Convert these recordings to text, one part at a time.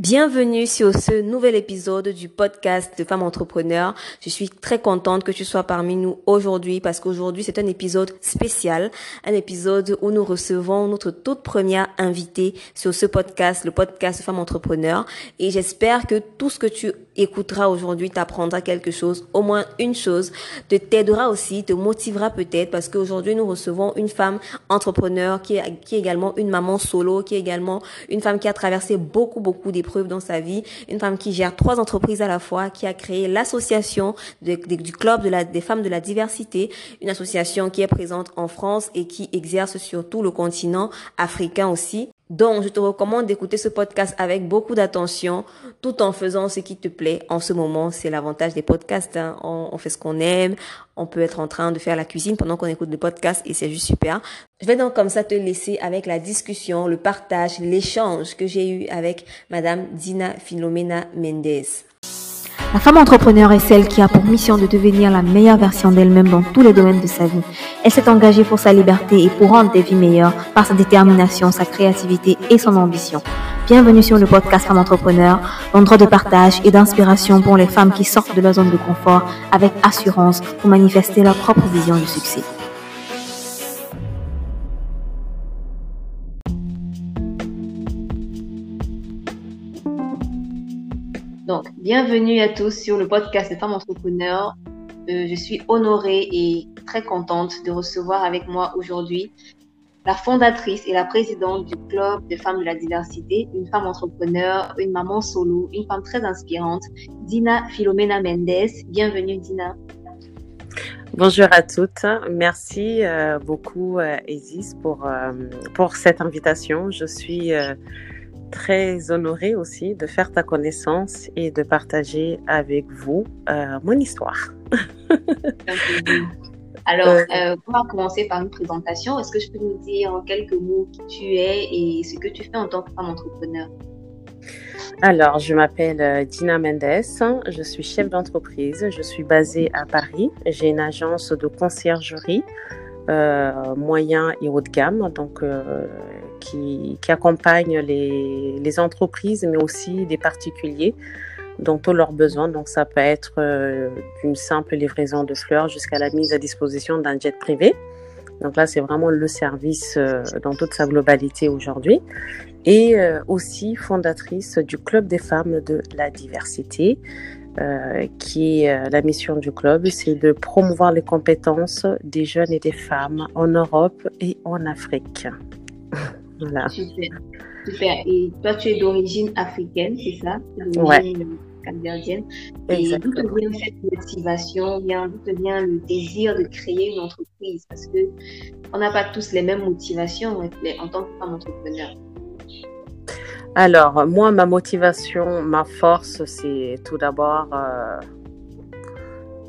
Bienvenue sur ce nouvel épisode du podcast de Femmes Entrepreneurs. Je suis très contente que tu sois parmi nous aujourd'hui parce qu'aujourd'hui c'est un épisode spécial, un épisode où nous recevons notre toute première invitée sur ce podcast, le podcast de Femmes Entrepreneurs. Et j'espère que tout ce que tu écouteras aujourd'hui t'apprendra quelque chose, au moins une chose, te t'aidera aussi, te motivera peut-être parce qu'aujourd'hui nous recevons une femme entrepreneur qui est, qui est également une maman solo, qui est également une femme qui a traversé beaucoup, beaucoup des preuve dans sa vie, une femme qui gère trois entreprises à la fois, qui a créé l'association du club de la, des femmes de la diversité, une association qui est présente en France et qui exerce sur tout le continent africain aussi. Donc, je te recommande d'écouter ce podcast avec beaucoup d'attention, tout en faisant ce qui te plaît. En ce moment, c'est l'avantage des podcasts. Hein. On, fait ce qu'on aime. On peut être en train de faire la cuisine pendant qu'on écoute le podcast et c'est juste super. Je vais donc comme ça te laisser avec la discussion, le partage, l'échange que j'ai eu avec Madame Dina Filomena Mendez. La femme entrepreneur est celle qui a pour mission de devenir la meilleure version d'elle-même dans tous les domaines de sa vie. Elle s'est engagée pour sa liberté et pour rendre des vies meilleures par sa détermination, sa créativité et son ambition. Bienvenue sur le podcast Femme Entrepreneur, l'endroit de partage et d'inspiration pour les femmes qui sortent de leur zone de confort avec assurance pour manifester leur propre vision du succès. Bienvenue à tous sur le podcast des femmes entrepreneurs. Euh, je suis honorée et très contente de recevoir avec moi aujourd'hui la fondatrice et la présidente du Club des femmes de la diversité, une femme entrepreneur, une maman solo, une femme très inspirante, Dina Filomena Mendes. Bienvenue Dina. Bonjour à toutes. Merci euh, beaucoup, euh, pour, euh, pour cette invitation. Je suis très honorée aussi de faire ta connaissance et de partager avec vous euh, mon histoire. Alors, euh, euh, on va commencer par une présentation. Est-ce que je peux nous dire en quelques mots qui tu es et ce que tu fais en tant que femme entrepreneur? Alors, je m'appelle Dina Mendes, je suis chef d'entreprise, je suis basée à Paris, j'ai une agence de conciergerie euh, moyen et haut de gamme, donc euh, qui, qui, accompagne les, entreprises, mais aussi des particuliers dans tous leurs besoins. Donc ça peut être euh, d'une simple livraison de fleurs jusqu'à la mise à disposition d'un jet privé. Donc là, c'est vraiment le service euh, dans toute sa globalité aujourd'hui. Et euh, aussi fondatrice du Club des femmes de la diversité. Euh, qui est la mission du club, c'est de promouvoir les compétences des jeunes et des femmes en Europe et en Afrique. voilà. Super. Super. Et toi, tu es d'origine africaine, c'est ça? Oui. Capverdienne. Et d'où te vient cette motivation, d'où te vient le désir de créer une entreprise? Parce que on n'a pas tous les mêmes motivations en tant que femme entrepreneur. Alors, moi, ma motivation, ma force, c'est tout d'abord euh,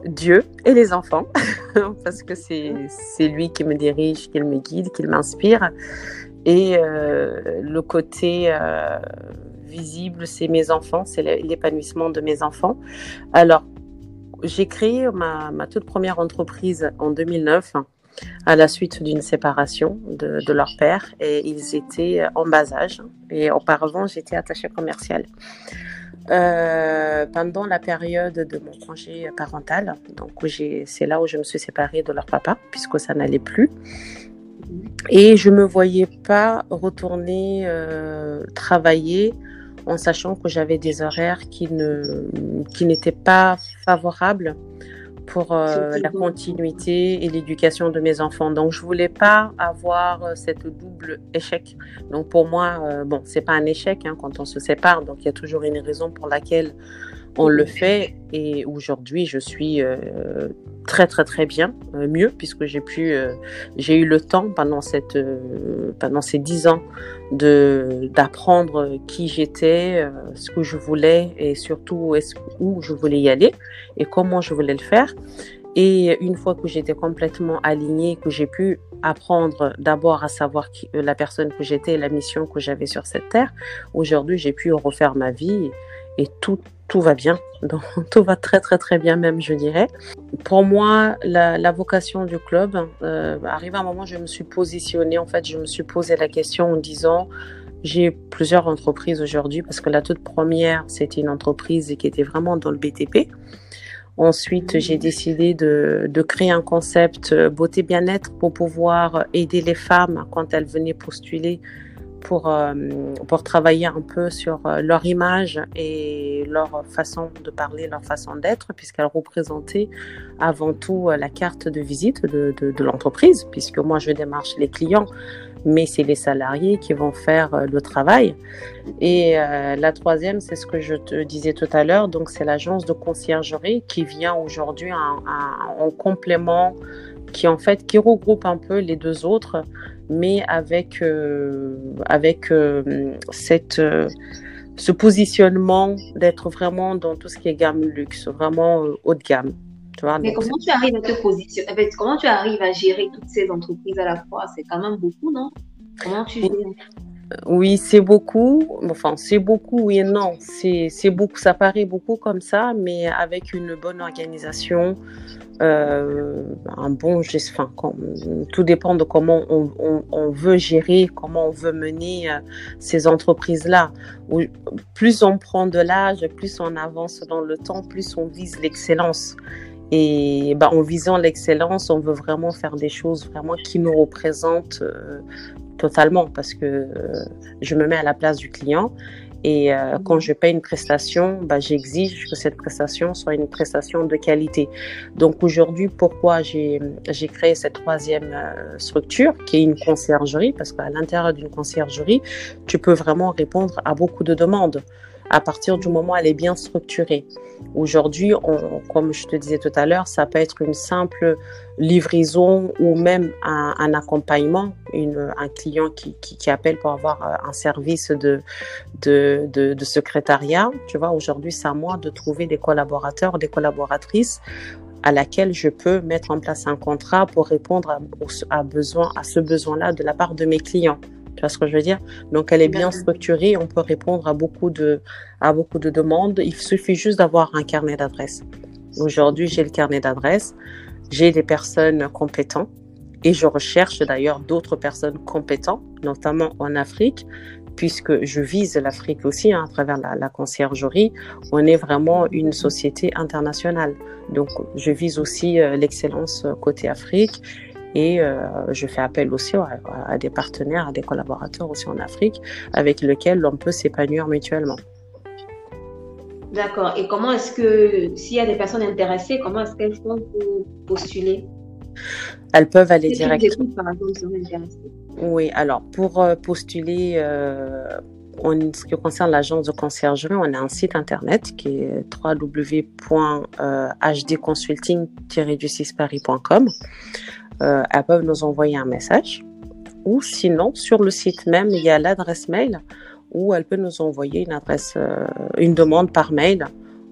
Dieu et les enfants, parce que c'est lui qui me dirige, qui me guide, qui m'inspire. Et euh, le côté euh, visible, c'est mes enfants, c'est l'épanouissement de mes enfants. Alors, j'ai créé ma, ma, toute première entreprise en 2009 à la suite d'une séparation de, de, leur père et ils étaient en bas âge. Et auparavant, j'étais attachée commerciale. Euh, pendant la période de mon congé parental, donc c'est là où je me suis séparée de leur papa, puisque ça n'allait plus. Et je me voyais pas retourner euh, travailler en sachant que j'avais des horaires qui ne qui n'étaient pas favorables pour euh, la continuité et l'éducation de mes enfants. Donc, je voulais pas avoir euh, cette double échec. Donc, pour moi, euh, bon, c'est pas un échec hein, quand on se sépare. Donc, il y a toujours une raison pour laquelle on le fait et aujourd'hui je suis euh, très très très bien, euh, mieux puisque j'ai pu, euh, j'ai eu le temps pendant cette, pendant ces dix ans de d'apprendre qui j'étais, ce que je voulais et surtout où je voulais y aller et comment je voulais le faire. Et une fois que j'étais complètement alignée, que j'ai pu apprendre d'abord à savoir qui, la personne que j'étais et la mission que j'avais sur cette terre, aujourd'hui j'ai pu refaire ma vie et tout, tout va bien. Donc, tout va très très très bien même, je dirais. Pour moi, la, la vocation du club, euh, arrivé à un moment, je me suis positionnée, en fait, je me suis posé la question en disant, J'ai plusieurs entreprises aujourd'hui parce que la toute première, c'était une entreprise qui était vraiment dans le BTP. Ensuite, j'ai décidé de, de, créer un concept euh, beauté bien-être pour pouvoir aider les femmes quand elles venaient postuler pour, euh, pour travailler un peu sur euh, leur image et leur façon de parler, leur façon d'être, puisqu'elles représentaient avant tout la carte de visite de, de, de l'entreprise, puisque moi je démarche les clients mais c'est les salariés qui vont faire euh, le travail. Et euh, la troisième, c'est ce que je te disais tout à l'heure, donc c'est l'agence de conciergerie qui vient aujourd'hui en, complément, qui en fait qui regroupe un peu les deux autres, mais avec euh, avec cette ce positionnement d'être vraiment dans tout ce qui est gamme luxe, vraiment haut de gamme. Mais comment tu arrives à te positionner? Comment tu arrives à gérer toutes ces entreprises à la fois? C'est quand même beaucoup, non? Comment tu gères? Oui, c'est beaucoup. Enfin, c'est beaucoup, oui et non. C'est beaucoup. Ça paraît beaucoup comme ça, mais avec une bonne organisation, euh, un bon geste. Enfin, tout dépend de comment on, on, veut gérer, comment on veut mener euh, ces entreprises-là. Plus on prend de l'âge, plus on avance dans le temps, plus on vise l'excellence. Et bah, en visant l'excellence, on veut vraiment faire des choses vraiment qui nous représentent euh, totalement parce que euh, je me mets à la place du client. Et euh, quand je paye une prestation, bah, j'exige que cette prestation soit une prestation de qualité. Donc aujourd'hui, pourquoi j'ai créé cette troisième structure qui est une conciergerie? Parce qu'à l'intérieur d'une conciergerie, tu peux vraiment répondre à beaucoup de demandes à partir du moment où elle est bien structurée. Aujourd'hui, comme je te disais tout à l'heure, ça peut être une simple livraison ou même un, accompagnement, un client qui, qui, appelle pour avoir euh, un service de, de, de, de secrétariat. Tu vois, aujourd'hui, c'est à moi de trouver des collaborateurs, des collaboratrices à laquelle je peux mettre en place un contrat pour répondre à, à, besoin, à ce besoin-là de la part de mes clients. Tu vois ce que je veux dire? Donc, elle est bien structurée. On peut répondre à beaucoup de, à beaucoup de demandes. Il suffit juste d'avoir un carnet d'adresses. Aujourd'hui, j'ai le carnet d'adresses. J'ai des personnes compétentes et je recherche d'ailleurs d'autres personnes compétentes, notamment en Afrique, puisque je vise l'Afrique aussi hein, à travers la, la, conciergerie. On est vraiment une société internationale. Donc, je vise aussi euh, l'excellence côté Afrique et euh, je fais appel aussi à, des partenaires, à des collaborateurs aussi en Afrique avec lesquels on peut s'épanouir mutuellement. D'accord. Et comment est-ce que, s'il y a des personnes intéressées, comment est-ce qu'elles font pour postuler? Elles peuvent aller directement. Oui, alors pour euh, postuler, euh, en ce qui concerne l'agence de conciergerie, on a un site internet qui est www.hdconsulting-paris.com euh, elles peuvent nous envoyer un message. Ou sinon, sur le site même, il y a l'adresse mail où elle peut nous envoyer une adresse, euh, une demande par mail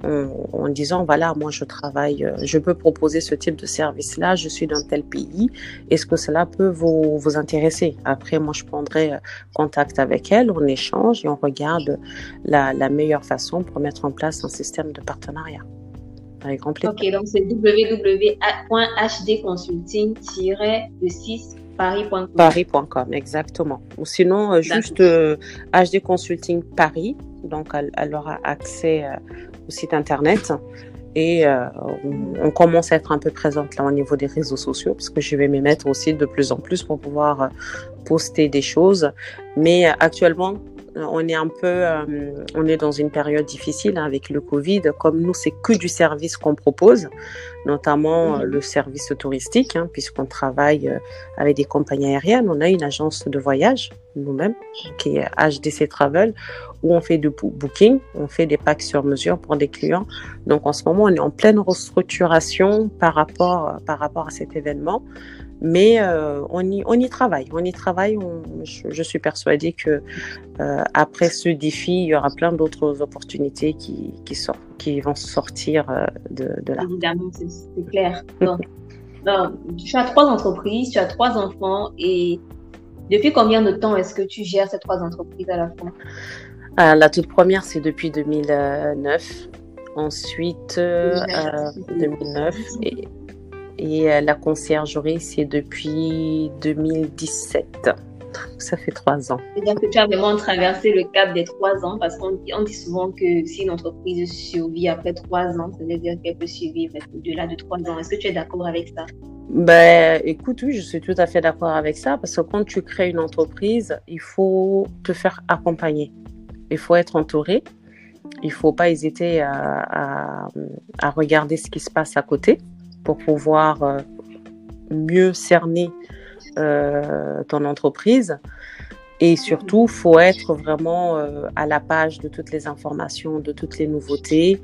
en, disant voilà, moi je travaille, euh, je peux proposer ce type de service-là, je suis dans tel pays, est-ce que cela peut vous, vous intéresser? Après, moi je prendrai euh, contact avec elle, on échange et on regarde la, la meilleure façon pour mettre en place un système de partenariat. Grand plaisir. Ok, donc c'est www.hdconsulting-6 paris.com. Paris.com, exactement. Ou sinon, euh, juste euh, HD Consulting Paris. Donc, elle, aura accès euh, au site internet. Et on, commence à être un peu présente là au niveau des réseaux sociaux, parce que je vais m'y mettre aussi de plus en plus pour pouvoir poster des choses. Mais actuellement, on est un peu, euh, on est dans une période difficile hein, avec le Covid. Comme nous, c'est que du service qu'on propose, notamment euh, le service touristique, hein, puisqu'on travaille euh, avec des compagnies aériennes. On a une agence de voyage nous-mêmes, qui est HDC Travel, où on fait du booking, on fait des packs sur mesure pour des clients. Donc en ce moment, on est en pleine restructuration par rapport, par rapport à cet événement. Mais euh, on, y, on y travaille, on y travaille. je, suis persuadée que euh, après ce défi, il y aura plein d'autres opportunités qui, qui, sortent, qui vont sortir euh, de, de là. Évidemment, c'est clair. Donc, tu as trois entreprises, tu as trois enfants et depuis combien de temps est-ce que tu gères ces trois entreprises à la fois? La toute première, c'est depuis 2009. Ensuite, 2009. Et, et euh, la conciergerie, c'est depuis 2017. Ça fait trois ans. C'est-à-dire que tu as vraiment traversé le cap des trois ans parce qu'on dit souvent que si une entreprise survit après trois ans, ça veut dire qu'elle peut survivre au-delà de trois ans. Est-ce que tu es d'accord avec ça? Ben, écoute, oui, je suis tout à fait d'accord avec ça parce que quand tu crées une entreprise, il faut te faire accompagner. Il faut être entouré. Il ne faut pas hésiter à, à, regarder ce qui se passe à côté pour pouvoir euh, mieux cerner euh, ton entreprise. Et surtout, faut être vraiment euh, à la page de toutes les informations, de toutes les nouveautés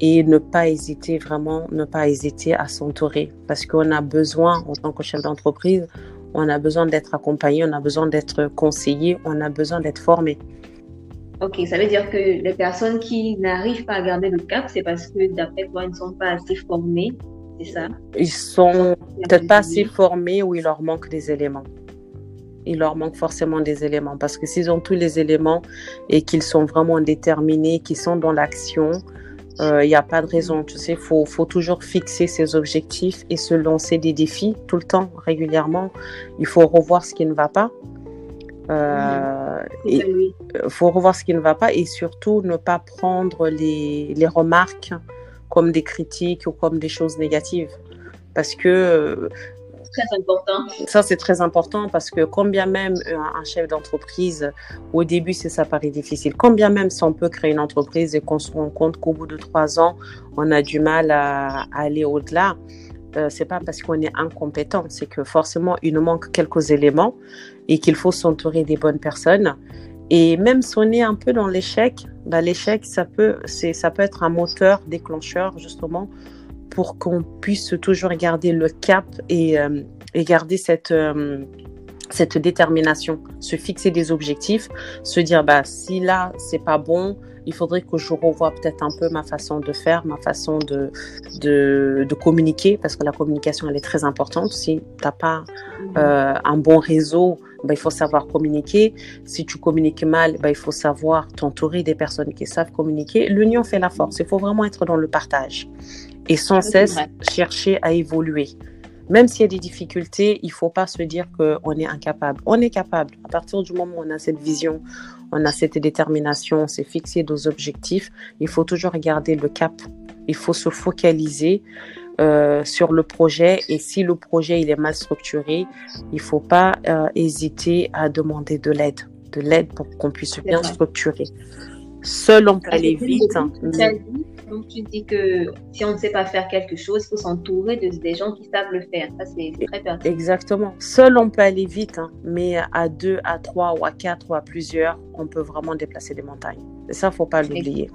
et ne pas hésiter vraiment, ne pas hésiter à s'entourer parce qu'on a besoin en tant que chef d'entreprise, on a besoin d'être accompagné, on a besoin d'être conseillé, on a besoin d'être formé. Ok, ça veut dire que les personnes qui n'arrivent pas à garder le cap, c'est parce que d'après toi, ils ne sont pas assez formés, c'est ça Ils sont peut-être pas assez formés ou il leur manque des éléments. Il leur manque forcément des éléments parce que s'ils ont tous les éléments et qu'ils sont vraiment déterminés, qu'ils sont dans l'action, il euh, n'y a pas de raison, tu sais, il faut, faut, toujours fixer ses objectifs et se lancer des défis tout le temps, régulièrement. Il faut revoir ce qui ne va pas. Euh, il faut revoir ce qui ne va pas et surtout ne pas prendre les, les, remarques comme des critiques ou comme des choses négatives. Parce que très important. Ça, c'est très important parce que combien même un chef d'entreprise, au début, c'est ça paraît difficile. Combien même si on peut créer une entreprise et qu'on se rend compte qu'au bout de trois ans, on a du mal à, aller au-delà, euh, c'est pas parce qu'on est incompétent, c'est que forcément, il nous manque quelques éléments et qu'il faut s'entourer des bonnes personnes. Et même si on est un peu dans l'échec, bah, l'échec, ça peut, c'est, ça peut être un moteur déclencheur, justement, pour qu'on puisse toujours garder le cap et, euh, et garder cette, euh, cette détermination, se fixer des objectifs, se dire bah si là c'est pas bon, il faudrait que je revoie peut-être un peu ma façon de faire, ma façon de, de, de communiquer, parce que la communication elle est très importante. Si tu n'as pas euh, un bon réseau, bah, il faut savoir communiquer. Si tu communiques mal, bah, il faut savoir t'entourer des personnes qui savent communiquer. L'union fait la force. Il faut vraiment être dans le partage et sans cesse chercher à évoluer. Même s'il y a des difficultés, il ne faut pas se dire qu'on est incapable. On est capable. À partir du moment où on a cette vision, on a cette détermination, on s'est fixé nos objectifs, il faut toujours garder le cap. Il faut se focaliser euh, sur le projet et si le projet il est mal structuré, il ne faut pas euh, hésiter à demander de l'aide, de l'aide pour qu'on puisse bien structurer. Seul on peut aller vite. Donc, tu dis que si on ne sait pas faire quelque chose, il faut s'entourer de, des gens qui savent le faire. Ça, c'est très pertinent. Exactement. Seul, on peut aller vite, hein, mais à deux, à trois, ou à quatre, ou à plusieurs, on peut vraiment déplacer des montagnes. Et ça, il ne faut pas l'oublier.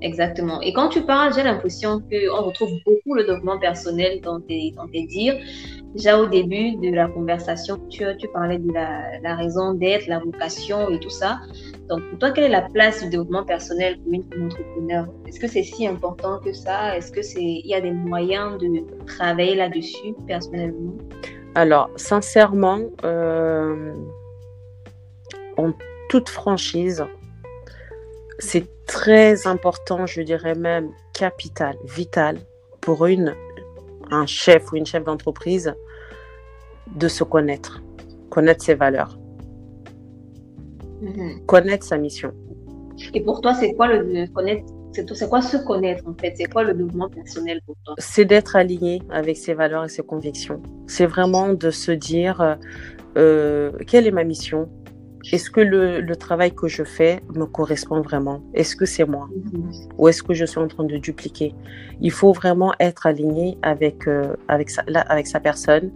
Exactement. Et quand tu parles, j'ai l'impression qu'on retrouve beaucoup le développement personnel dans tes, dans tes dires. Déjà au début de la conversation, tu, tu parlais de la, raison d'être, la vocation et tout ça. Donc, pour toi, quelle est la place du développement personnel pour une entrepreneur? Est-ce que c'est si important que ça? Est-ce que c'est y a des moyens de travailler là-dessus personnellement? Alors, sincèrement, euh, en toute franchise, c'est très important, je dirais même capital, vital pour une un chef ou une chef d'entreprise de se connaître, connaître ses valeurs Mhm. Connaître sa mission. Et pour toi, c'est quoi le connaître c'est quoi se connaître en fait? C'est quoi le développement personnel pour toi? C'est d'être aligné avec ses valeurs et ses convictions. C'est vraiment de se dire euh, quelle est ma mission? Est-ce que le, travail que je fais me correspond vraiment? Est-ce que c'est moi? Ou est-ce que je suis en train de dupliquer? Il faut vraiment être aligné avec, euh, avec, sa, personne,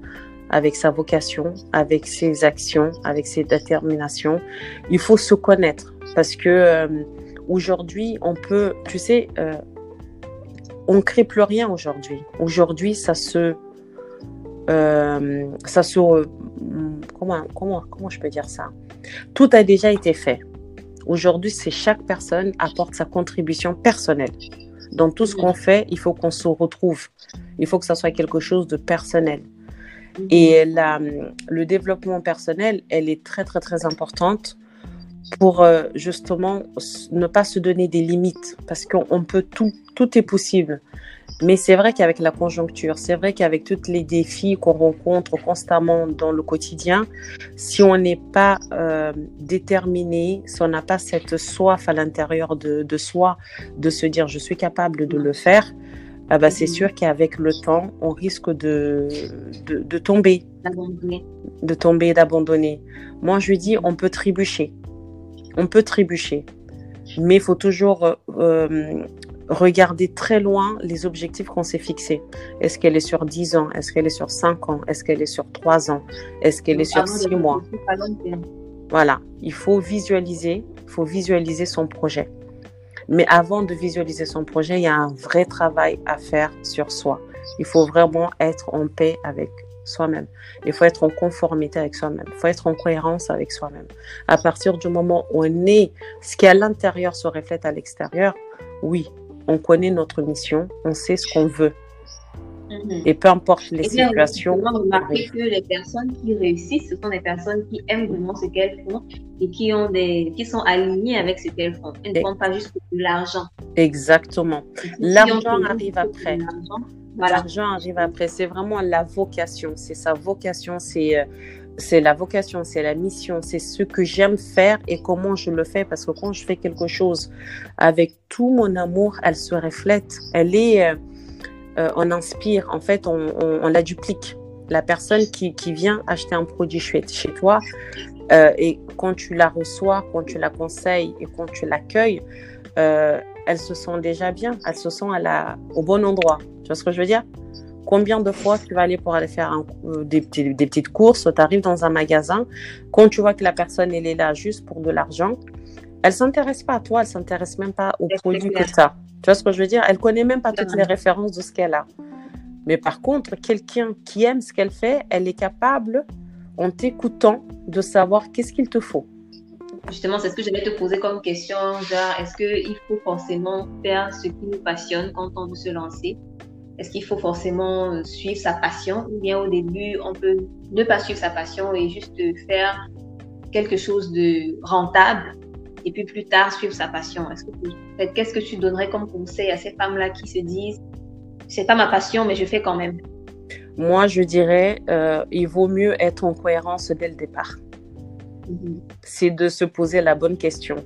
avec sa vocation, avec ses actions, avec ses déterminations. Il faut se connaître parce que euh, aujourd'hui, on peut, tu sais, euh, on crée plus rien aujourd'hui. Aujourd'hui, ça se, ça se, comment, comment, comment je peux dire ça? Tout a déjà été fait. Aujourd'hui, c'est chaque personne apporte sa contribution personnelle. Dans tout ce qu'on fait, il faut qu'on se retrouve. Il faut que ça soit quelque chose de personnel. Et la, le développement personnel, elle est très, très, très importante pour euh, justement ne pas se donner des limites parce qu'on peut tout, tout est possible. Mais c'est vrai qu'avec la conjoncture, c'est vrai qu'avec tous les défis qu'on rencontre constamment dans le quotidien, si on n'est pas euh, déterminé, si on n'a pas cette soif à l'intérieur de, de, soi de se dire je suis capable de le faire, ah bah, c'est sûr qu'avec le temps, on risque de, de, de tomber. De tomber, d'abandonner. Moi, je lui dis, on peut trébucher. On peut trébucher. Mais il faut toujours euh, regarder très loin les objectifs qu'on s'est fixés. Est-ce qu'elle est sur 10 ans? Est-ce qu'elle est sur 5 ans? Est-ce qu'elle est sur 3 ans? Est-ce qu'elle est sur 6 mois? Voilà, il faut visualiser, il faut visualiser son projet. Mais avant de visualiser son projet, il y a un vrai travail à faire sur soi. Il faut vraiment être en paix avec soi-même. Il faut être en conformité avec soi-même. Il faut être en cohérence avec soi-même. À partir du moment où on est, ce qui est à l'intérieur se reflète à l'extérieur, oui, on connaît notre mission, on sait ce qu'on veut. Mhm. Et peu importe les situations. On remarqué que les personnes qui réussissent, ce sont des personnes qui aiment vraiment ce qu'elles font et qui, ont des, qui sont alignées avec ce qu'elles font. Elles ne font pas juste de l'argent. Exactement. L'argent arrive après. L'argent arrive après. C'est vraiment la vocation. C'est sa vocation. C'est. C'est la vocation, c'est la mission, c'est ce que j'aime faire et comment je le fais. Parce que quand je fais quelque chose avec tout mon amour, elle se reflète. Elle est, euh, euh, on inspire. En fait, on, la duplique. La personne qui, qui, vient acheter un produit chez, chez toi euh, et quand tu la reçois, quand tu la conseilles et quand tu l'accueilles, elle se sent déjà bien. Elle se sent à la, au bon endroit. Tu vois ce que je veux dire? Combien de fois tu vas aller pour aller faire un, euh, des, des, petites courses, tu arrives dans un magasin, quand tu vois que la personne elle est là juste pour de l'argent, elle s'intéresse pas à toi, elle s'intéresse même pas au produit que tu as. Tu vois ce que je veux dire? Elle connaît même pas toutes les références de ce qu'elle a. Mais par contre, quelqu'un qui aime ce qu'elle fait, elle est capable, en t'écoutant, de savoir qu'est-ce qu'il te faut. Justement, c'est ce que j'allais te poser comme question, genre, est-ce qu'il faut forcément faire ce qui nous passionne quand on veut se lancer? Est-ce qu'il faut forcément euh, suivre sa passion ou bien au début, on peut ne pas suivre sa passion et juste faire quelque chose de rentable et puis plus tard suivre sa passion? Est-ce que qu'est-ce que tu donnerais comme conseil à ces femmes-là qui se disent c'est pas ma passion mais je fais quand même? Moi, je dirais euh, il vaut mieux être en cohérence dès le départ. Mm-hmm. C'est de se poser la bonne question.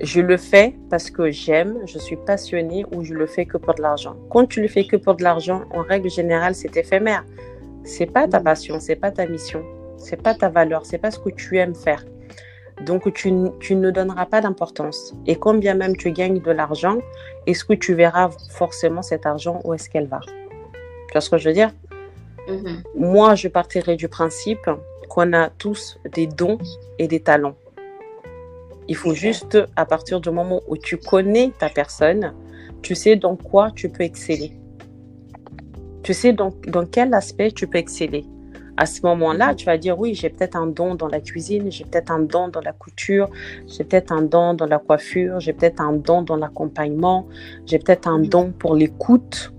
Je le fais parce que j'aime, je suis passionnée ou je le fais que pour de l'argent. Quand tu le fais que pour de l'argent, en règle générale, c'est éphémère. C'est pas ta passion, c'est pas ta mission, c'est pas ta valeur, c'est pas ce que tu aimes faire. Donc tu, tu ne donneras pas d'importance. Et quand bien même tu gagnes de l'argent, est-ce que tu verras forcément cet argent où est-ce qu'elle va? Tu vois ce que je veux dire? Mm-hmm. Moi, je partirai du principe qu'on a tous des dons et des talents. Il faut juste, à partir du moment où tu connais ta personne, tu sais dans quoi tu peux exceller. Tu sais dans, dans quel aspect tu peux exceller. À ce moment-là, tu vas dire oui, j'ai peut-être un don dans la cuisine, j'ai peut-être un don dans la couture, j'ai peut-être un don dans la coiffure, j'ai peut-être un don dans l'accompagnement, j'ai peut-être un don pour l'écoute.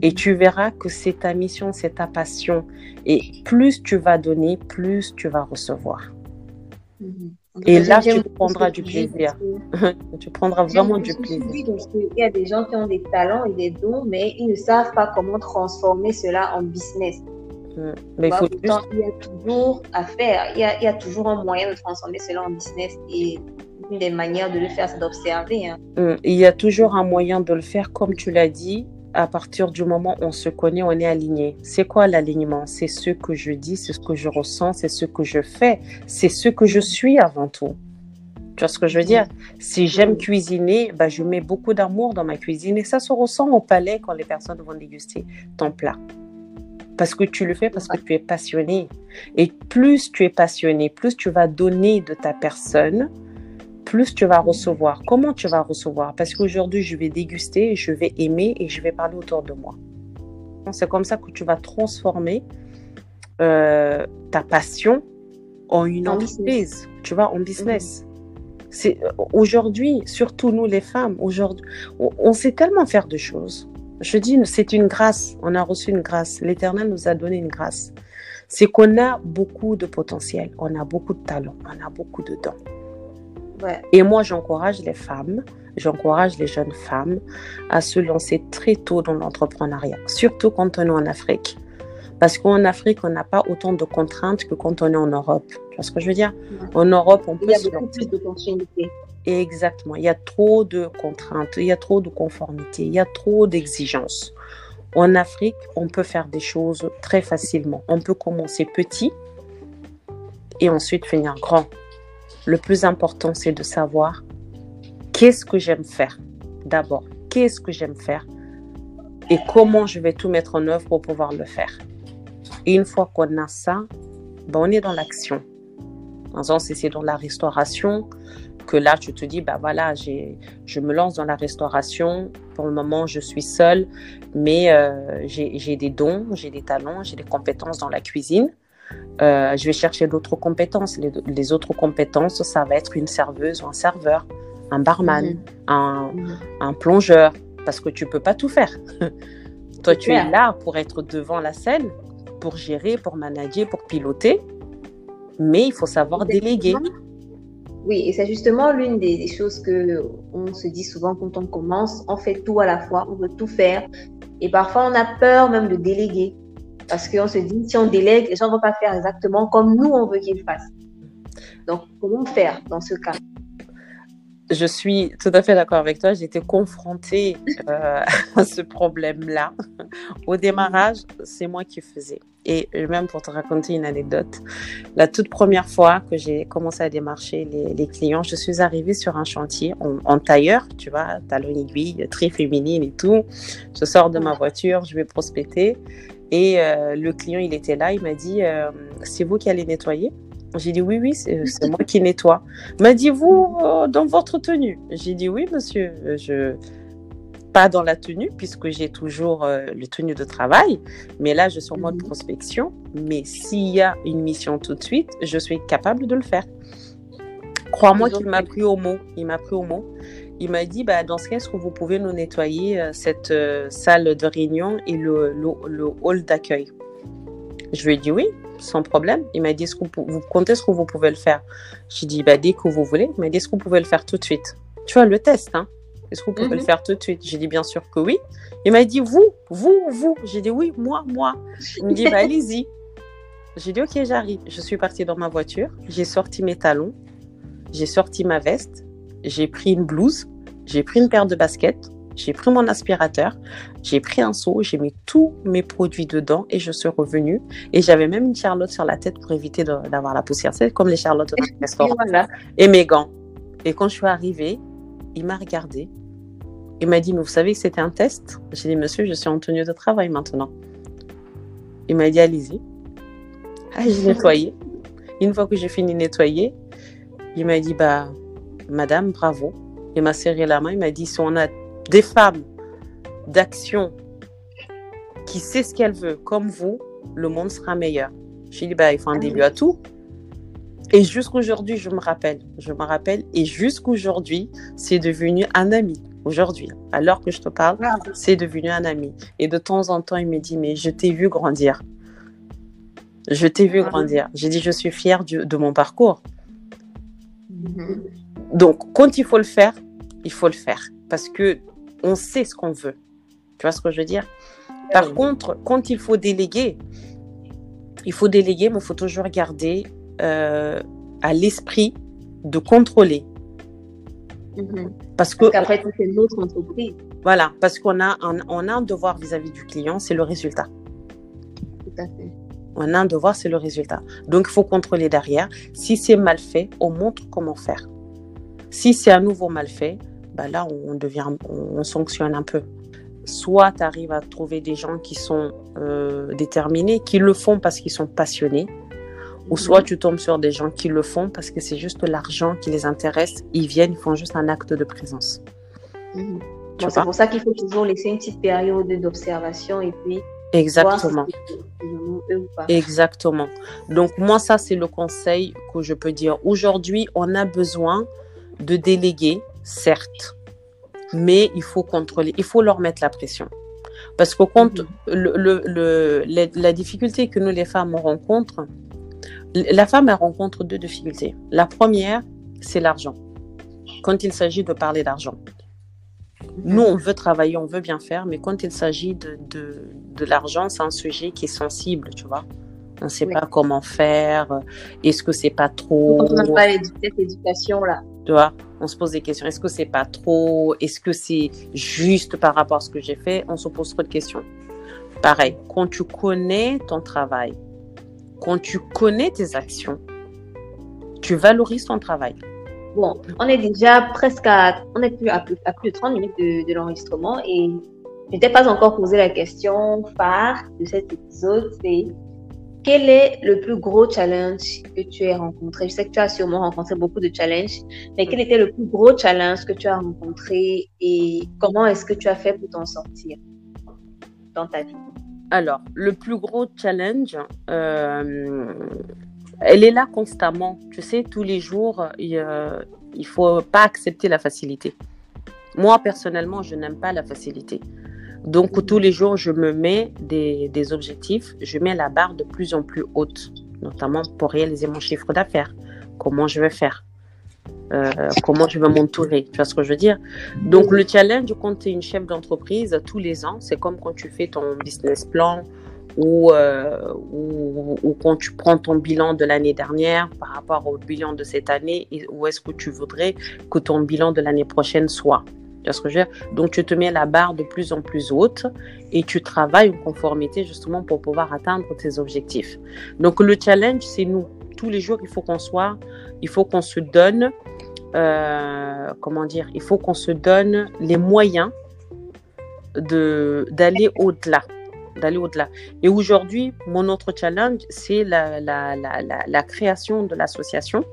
Et tu verras que c'est ta mission, c'est ta passion. Et plus tu vas donner, plus tu vas recevoir. Mhm. Et là, tu prendras du plaisir. tu prendras vraiment du plaisir. Il y a des gens qui ont des talents et des dons, mais ils ne savent pas comment transformer cela en business. Mm. Mais il, faut il y a toujours à faire. Il y, a, il y, a, toujours un moyen de transformer cela en business. Et une des manières de le faire, c'est d'observer. Hein. Mm. Il y a toujours un moyen de le faire, comme tu l'as dit à partir du moment où on se connaît, on est aligné. C'est quoi l'alignement? C'est ce que je dis, c'est ce que je ressens, c'est ce que je fais, c'est ce que je suis avant tout. Tu vois ce que je veux dire? Si j'aime cuisiner, bah, je mets beaucoup d'amour dans ma cuisine et ça se ressent au palais quand les personnes vont déguster ton plat. Parce que tu le fais parce que tu es passionné. Et plus tu es passionné, plus tu vas donner de ta personne, plus tu vas recevoir. Comment tu vas recevoir? Parce qu'aujourd'hui, je vais déguster, je vais aimer et je vais parler autour de moi. C'est comme ça que tu vas transformer euh, ta passion en une entreprise, tu vois, en business. C'est aujourd'hui, surtout nous les femmes, aujourd'hui, on, sait tellement faire de choses. Je dis, c'est une grâce. On a reçu une grâce. L'Éternel nous a donné une grâce. C'est qu'on a beaucoup de potentiel, on a beaucoup de talent, on a beaucoup de dons. Et moi, j'encourage les femmes j'encourage les jeunes femmes à se lancer très tôt dans l'entrepreneuriat, surtout quand on est en Afrique. Parce qu'en Afrique, on n'a pas autant de contraintes que quand on est en Europe. Tu vois ce que je veux dire? En Europe, on peut Il y a se beaucoup lancer. plus d'opportunités. Exactement. Il y a trop de contraintes, il y a trop de conformité, il y a trop d'exigences. En Afrique, on peut faire des choses très facilement. On peut commencer petit et ensuite finir grand. Le plus important, c'est de savoir qu'est-ce que j'aime faire. D'abord, qu'est-ce que j'aime faire et comment je vais tout mettre en œuvre pour pouvoir le faire. Et une fois qu'on a ça, ben, on est dans l'action. Par exemple, si c'est dans la restauration, que là, tu te dis, bah voilà, je me lance dans la restauration. Pour le moment, je suis seule, mais euh, j'ai des dons, j'ai des talents, j'ai des compétences dans la cuisine. Euh, je vais chercher d'autres compétences. Les, les autres compétences, ça va être une serveuse ou un serveur, un barman, Mhm. un, Mhm. un plongeur, parce que tu peux pas tout faire. Toi, tu es là pour être devant la scène, pour gérer, pour manager, pour piloter, mais il faut savoir déléguer. Oui, et c'est justement l'une des, des choses que on se dit souvent quand on commence. On fait tout à la fois, on veut tout faire. Et parfois, on a peur même de déléguer. Parce qu'on se dit, si on délègue, les gens ne vont pas faire exactement comme nous, on veut qu'ils fassent. Donc, comment faire dans ce cas? Je suis tout à fait d'accord avec toi. J'ai été confrontée euh, à ce problème-là. Au démarrage, c'est moi qui faisais. Et même pour te raconter une anecdote, la toute première fois que j'ai commencé à démarcher les, clients, je suis arrivée sur un chantier en, en tailleur, tu vois, talon aiguille, très féminine et tout. Je sors de ma voiture, je vais prospecter. Et euh, le client, il était là, il m'a dit, euh, c'est vous qui allez nettoyer J'ai dit, oui, oui, c'est c'est moi qui nettoie. Il m'a dit, vous, euh, dans votre tenue J'ai dit, oui, monsieur, euh, je... Pas dans la tenue, puisque j'ai toujours euh, le tenue de travail, mais là, je suis en mode Mhm. prospection. Mais s'il y a une mission tout de suite, je suis capable de le faire. Crois-moi qu'il m'a pris au mot. Il m'a pris au mot. Il m'a dit, bah, dans ce cas, est-ce que vous pouvez nous nettoyer euh, cette euh, salle de réunion et le, le, le hall d'accueil? Je lui ai dit oui, sans problème. Il m'a dit, est-ce que vous, vous comptez ce que vous pouvez le faire? J'ai dit, bah, dès que vous voulez. Il m'a dit, est-ce que vous pouvez le faire tout de suite? Tu vois, le test, hein Est-ce que vous pouvez Mhm. le faire tout de suite? J'ai dit, bien sûr que oui. Il m'a dit, vous, vous, vous. J'ai dit, oui, moi, moi. Il me dit, bah, allez-y. J'ai dit, ok, j'arrive. Je suis partie dans ma voiture. J'ai sorti mes talons. J'ai sorti ma veste. J'ai pris une blouse. J'ai pris une paire de baskets. J'ai pris mon aspirateur. J'ai pris un seau. J'ai mis tous mes produits dedans et je suis revenue. Et j'avais même une charlotte sur la tête pour éviter d'avoir la poussière. C'est comme les charlottes au Et restaurant. voilà. Et mes gants. Et quand je suis arrivée, il m'a regardé. Il m'a dit, mais vous savez que c'était un test? J'ai dit, monsieur, je suis en tenue de travail maintenant. Il m'a dit, allez-y. Ah, j'ai nettoyé. Une fois que j'ai fini de nettoyer, il m'a dit, bah, madame, bravo. Il m'a serré la main. Il m'a dit, si on a des femmes d'action qui sait ce qu'elle veut, comme vous, le monde sera meilleur. J'ai dit, bah, il faut un début à tout. Et jusqu'aujourd'hui, je me rappelle, je me rappelle, et jusqu'aujourd'hui, c'est devenu un ami. Aujourd'hui, alors que je te parle, c'est devenu un ami. Et de temps en temps, il me dit, mais je t'ai vu grandir. Je t'ai vu Ah. grandir. J'ai dit, je suis fière du- de mon parcours. Mhm. Donc, quand il faut le faire, il faut le faire. Parce que on sait ce qu'on veut. Tu vois ce que je veux dire? Par contre, quand il faut déléguer, il faut déléguer, mais il faut toujours garder euh, à l'esprit de contrôler. Mhm. Parce que, qu'après, c'est notre entreprise. voilà, parce qu'on a, un, on a un devoir vis-à-vis du client, c'est le résultat. Tout à fait. On a un devoir, c'est le résultat. Donc, il faut contrôler derrière. Si c'est mal fait, on montre comment faire. Si c'est à nouveau mal fait, bah là, on devient, on, on sanctionne un peu. Soit tu arrives à trouver des gens qui sont euh, déterminés, qui le font parce qu'ils sont passionnés, ou soit tu tombes sur des gens qui le font parce que c'est juste l'argent qui les intéresse. Ils viennent, ils font juste un acte de présence. Mhm. Bon, c'est pour ça qu'il faut toujours laisser une petite période d'observation et puis Exactement. Exactement. Donc moi, ça, c'est le conseil que je peux dire. Aujourd'hui, on a besoin de déléguer, certes, mais il faut contrôler, il faut leur mettre la pression. Parce que quand Mhm. le, le, le- la, la difficulté que nous, les femmes, on rencontre, la femme, elle rencontre deux difficultés. La première, c'est l'argent. Quand il s'agit de parler d'argent. Nous, on veut travailler, on veut bien faire, mais quand il s'agit de, de, de l'argent, c'est un sujet qui est sensible, tu vois. On ne sait Oui. pas comment faire. Est-ce que c'est pas trop on n'a pas cette éducation-là. Tu vois, on se pose des questions. Est-ce que c'est pas trop Est-ce que c'est juste par rapport à ce que j'ai fait On se pose trop de questions. Pareil, quand tu connais ton travail, quand tu connais tes actions, tu valorises ton travail. Bon, on est déjà presque à, plus de 30 minutes de, de l'enregistrement et je t'ai pas encore posé la question phare de cet épisode, c'est quel est le plus gros challenge que tu as rencontré? Je sais que tu as sûrement rencontré beaucoup de challenges, mais quel était le plus gros challenge que tu as rencontré et comment est-ce que tu as fait pour t'en sortir dans ta vie? Alors, le plus gros challenge, euh, elle est là constamment. Tu sais, tous les jours, il ne faut pas accepter la facilité. Moi, personnellement, je n'aime pas la facilité. Donc, tous les jours, je me mets des, des, objectifs, je mets la barre de plus en plus haute, notamment pour réaliser mon chiffre d'affaires. Comment je vais faire? Euh, Comment je vais m'entourer? Tu vois ce que je veux dire? Donc, le challenge, quand tu es une chef d'entreprise, tous les ans, c'est comme quand tu fais ton business plan ou, euh, ou, ou, quand tu prends ton bilan de l'année dernière par rapport au bilan de cette année où est-ce que tu voudrais que ton bilan de l'année prochaine soit? Tu vois ce que je veux dire? Donc, tu te mets la barre de plus en plus haute et tu travailles en conformité justement pour pouvoir atteindre tes objectifs. Donc, le challenge, c'est nous. Tous les jours, il faut qu'on soit, il faut qu'on se donne, euh, comment dire, il faut qu'on se donne les moyens d'aller au-delà d'aller au-delà. Et aujourd'hui, mon autre challenge, c'est la, la, la, la, création de l'association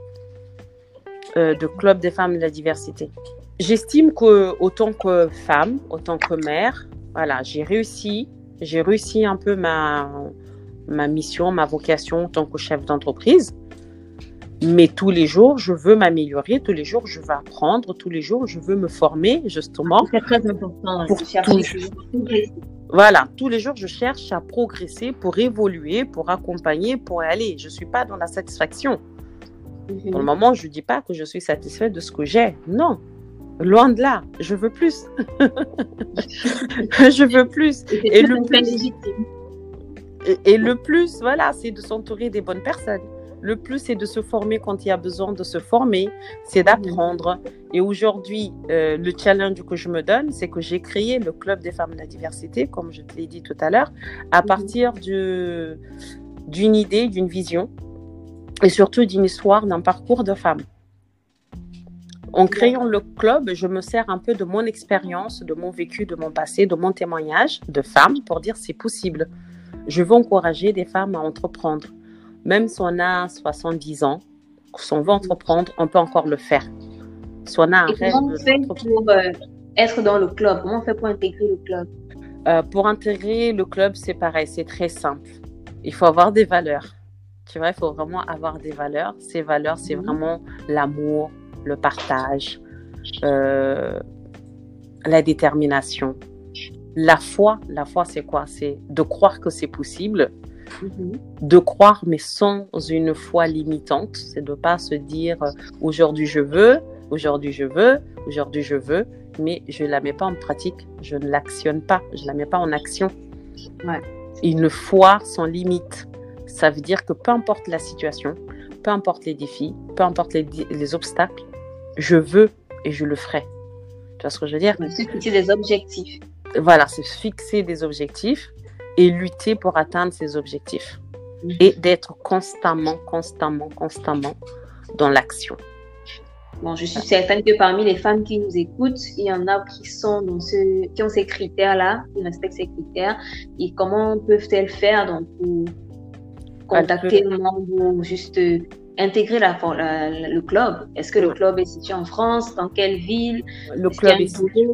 euh, de Club des femmes de la diversité. J'estime que autant que femme, autant que mère, voilà, j'ai réussi, j'ai réussi un peu ma, ma mission, ma vocation en tant que chef d'entreprise. Mais tous les jours, je veux m'améliorer, tous les jours, je veux apprendre, tous les jours, je veux me former, justement. C'est très important. Pour tout. Voilà, tous les jours, je cherche à progresser pour évoluer, pour accompagner, pour aller. Je ne suis pas dans la satisfaction. -hmm. Pour le moment, je ne dis pas que je suis satisfaite de ce que j'ai. Non, loin de là. Je veux plus. je veux plus. Et, et le plus. Et, et, le plus, voilà, c'est de s'entourer des bonnes personnes. Le plus, c'est de se former quand il y a besoin de se former, c'est d'apprendre. Et aujourd'hui, euh, le challenge que je me donne, c'est que j'ai créé le Club des femmes de la diversité, comme je te l'ai dit tout à l'heure, à partir d'une idée, d'une vision, et surtout d'une histoire, d'un parcours de femme. En créant le club, je me sers un peu de mon expérience, de mon vécu, de mon passé, de mon témoignage de femme pour dire c'est possible. Je veux encourager des femmes à entreprendre même si on a 70 ans, si on veut entreprendre, on peut encore le faire. Si on a un Et rêve. Comment on fait pour euh, être dans le club? Comment on fait pour intégrer le club? Euh, Pour intégrer le club, c'est pareil, c'est très simple. Il faut avoir des valeurs. Tu vois, il faut vraiment avoir des valeurs. Ces valeurs, c'est mmh. vraiment l'amour, le partage, euh, la détermination. La foi, la foi, c'est quoi? C'est de croire que c'est possible Mmh. de croire mais sans une foi limitante, c'est de pas se dire aujourd'hui je veux, aujourd'hui je veux, aujourd'hui je veux, mais je la mets pas en pratique, je ne l'actionne pas, je la mets pas en action. Ouais. Une foi sans limite, ça veut dire que peu importe la situation, peu importe les défis, peu importe les, les obstacles, je veux et je le ferai. Tu vois ce que je veux dire? C'est fixer des objectifs. Voilà, c'est fixer des objectifs et lutter pour atteindre ces objectifs. Mmh. Et d'être constamment, constamment, constamment dans l'action. Bon, je suis certaine que parmi les femmes qui nous écoutent, il y en a qui sont dans ce, qui ont ces critères-là, qui respectent ces critères. Et comment peuvent-elles faire donc pour contacter le membre ou juste intégrer la, la, le club? Est-ce que le club est situé en France Dans quelle ville? Le club est situé.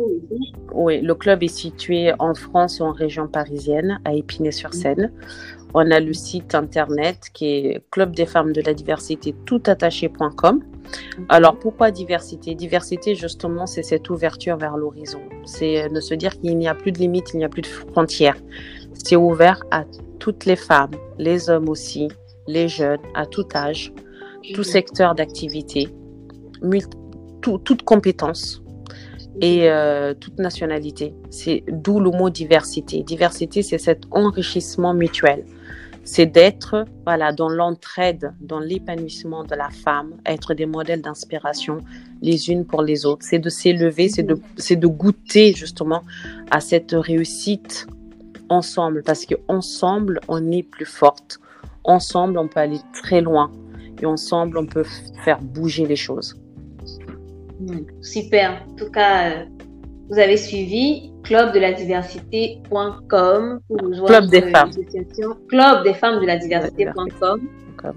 Oui, le club est situé en France, en région parisienne, à Épinay-sur-Seine. Mmh. On a le site internet qui est club des femmes de la diversité toutattaché.com. Alors pourquoi diversité? Diversité, justement, c'est cette ouverture vers l'horizon. C'est de se dire qu'il n'y a plus de limites, il n'y a plus de frontières. C'est ouvert à toutes les femmes, les hommes aussi, les jeunes, à tout âge tout secteur d'activité, tout, toute compétence. et euh, toute nationalité. C'est d'où le mot diversité. Diversité, c'est cet enrichissement mutuel. C'est d'être voilà, dans l'entraide, dans l'épanouissement de la femme, être des modèles d'inspiration les unes pour les autres. C'est de s'élever, c'est de, de goûter justement à cette réussite ensemble, parce qu'ensemble, on est plus forte. Ensemble, on peut aller très loin. Et ensemble, on peut faire bouger les choses. Super. En tout cas, euh, vous avez suivi clubdeladiversité.com pour Club des femmes. Club des femmes de la diversité.com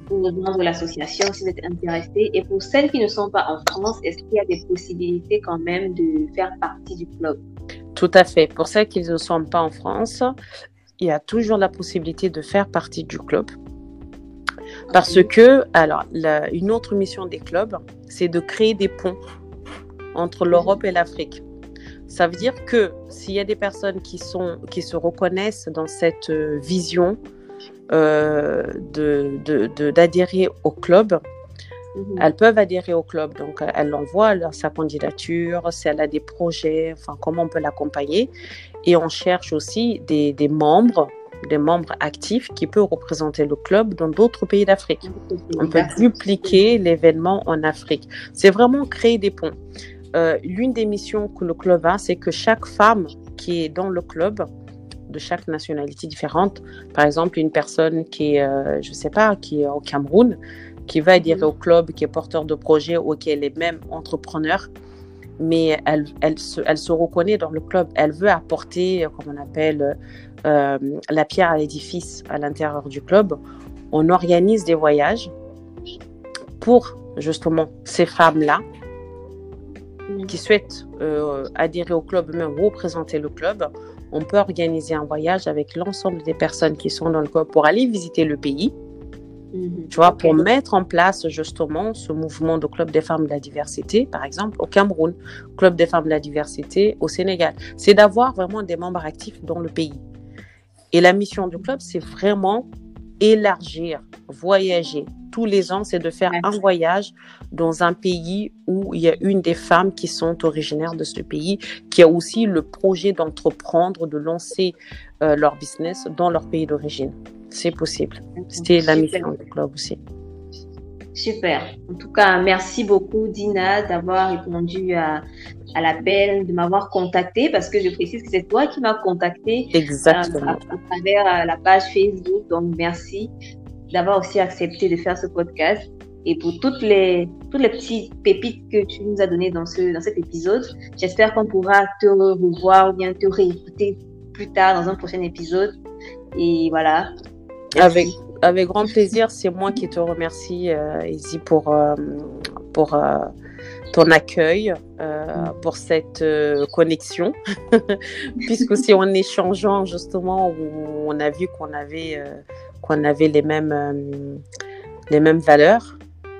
pour rejoindre l'association si vous êtes intéressé. Et pour celles qui ne sont pas en France, est-ce qu'il y a des possibilités quand même de faire partie du club? Tout à fait. Pour celles qui ne sont pas en France, il y a toujours la possibilité de faire partie du club. Parce que, alors, une autre mission des clubs, c'est de créer des ponts entre l'Europe et l'Afrique. Ça veut dire que s'il y a des personnes qui, sont, qui se reconnaissent dans cette euh, vision euh, d'adhérer de, au club, mhm. elles peuvent adhérer au club. Donc, elles envoient sa candidature, si elle a des projets, enfin, comment on peut l'accompagner. Et on cherche aussi des, des membres des membres actifs qui peuvent représenter le club dans d'autres pays d'Afrique. On peut dupliquer l'événement en Afrique. C'est vraiment créer des ponts. Euh, l'une des missions que le club a, c'est que chaque femme qui est dans le club, de chaque nationalité différente, par exemple une personne qui est, euh, je sais pas, qui est au Cameroun, qui va adhérer au club, qui est porteur de projet ou qui est même entrepreneur, mais elle, elle, se, elle se reconnaît dans le club. Elle veut apporter, comme on appelle, euh, la pierre à l'édifice à l'intérieur du club. On organise des voyages pour justement ces femmes-là qui souhaitent euh, adhérer au club, même représenter le club, on peut organiser un voyage avec l'ensemble des personnes qui sont dans le club pour aller visiter le pays. Mhm. Tu vois, pour mettre en place justement ce mouvement de club des femmes de la diversité, par exemple au Cameroun, club des femmes de la diversité au Sénégal. C'est d'avoir vraiment des membres actifs dans le pays. Et la mission du club, c'est vraiment élargir, voyager, tous les ans, c'est de faire un voyage dans un pays où il y a une des femmes qui sont originaires de ce pays, qui a aussi le projet d'entreprendre, de lancer euh, leur business dans leur pays d'origine. C'est possible. C'était la mission du club aussi. Super. En tout cas, merci beaucoup, Dina, d'avoir répondu à, à l'appel, de m'avoir contacté, parce que je précise que c'est toi qui m'as contacté. Exactement. Euh, à, travers euh, la page Facebook. Donc, merci d'avoir aussi accepté de faire ce podcast et pour toutes les, toutes les petites pépites que tu nous as données dans, ce, dans cet épisode. J'espère qu'on pourra te revoir ou bien te réécouter plus tard dans un prochain épisode. Et voilà. Avec, avec grand plaisir. C'est moi qui te remercie, euh, Izzy, pour, euh, pour euh, ton accueil, euh, pour cette connexion. Puisque si en échangeant, justement, on a vu qu'on avait qu'on avait les mêmes, euh, les mêmes valeurs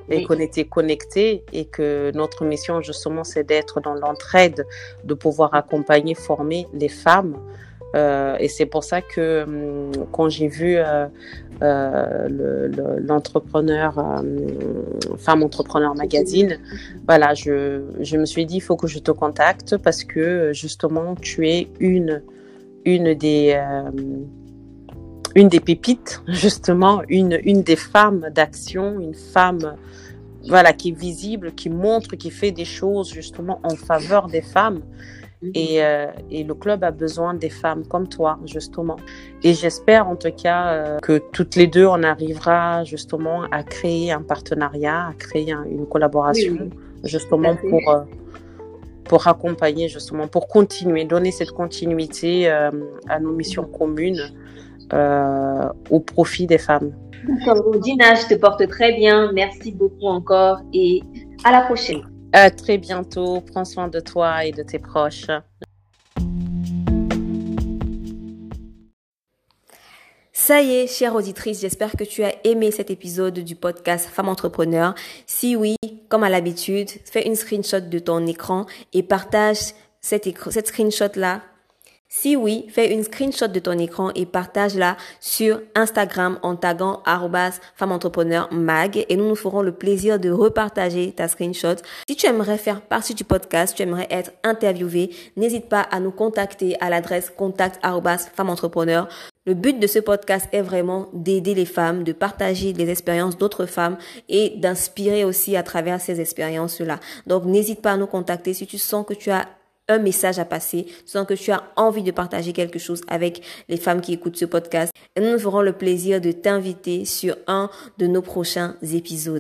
et qu'on était connectés et que notre mission justement c'est d'être dans l'entraide, de pouvoir accompagner, former les femmes. Euh, et c'est pour ça que hum, quand j'ai vu euh, l'entrepreneur, Femme Entrepreneur Magazine, voilà, je, je, me suis dit, il faut que je te contacte parce que justement, tu es une, une des une des pépites, justement, une, une des femmes d'action, une femme voilà, qui est visible, qui montre, qui fait des choses justement en faveur des femmes. Mhm. Et, euh, et, le club a besoin des femmes comme toi, justement. Et j'espère en tout cas euh, que toutes les deux, on arrivera justement à créer un partenariat, à créer une collaboration, justement pour, euh, pour accompagner, justement, pour continuer, donner cette continuité à nos missions communes au profit des femmes. Dina, je te porte très bien. Merci beaucoup encore et à la prochaine. À très bientôt. Prends soin de toi et de tes proches. Ça y est, chère auditrice, j'espère que tu as aimé cet épisode du podcast Femme Entrepreneur. Si oui, comme à l'habitude, fais une screenshot de ton écran et partage cette, cette screenshot-là Si oui, fais une screenshot de ton écran et partage-la sur Instagram en taguant mag et nous nous ferons le plaisir de repartager ta screenshot. Si tu aimerais faire partie du podcast, tu aimerais être interviewé, n'hésite pas à nous contacter à l'adresse contact femme entrepreneur. Le but de ce podcast est vraiment d'aider les femmes, de partager les expériences d'autres femmes et d'inspirer aussi à travers ces expériences-là. Donc n'hésite pas à nous contacter si tu sens que tu as un message à passer, sans que tu as envie de partager quelque chose avec les femmes qui écoutent ce podcast. Et nous nous ferons le plaisir de t'inviter sur un de nos prochains épisodes.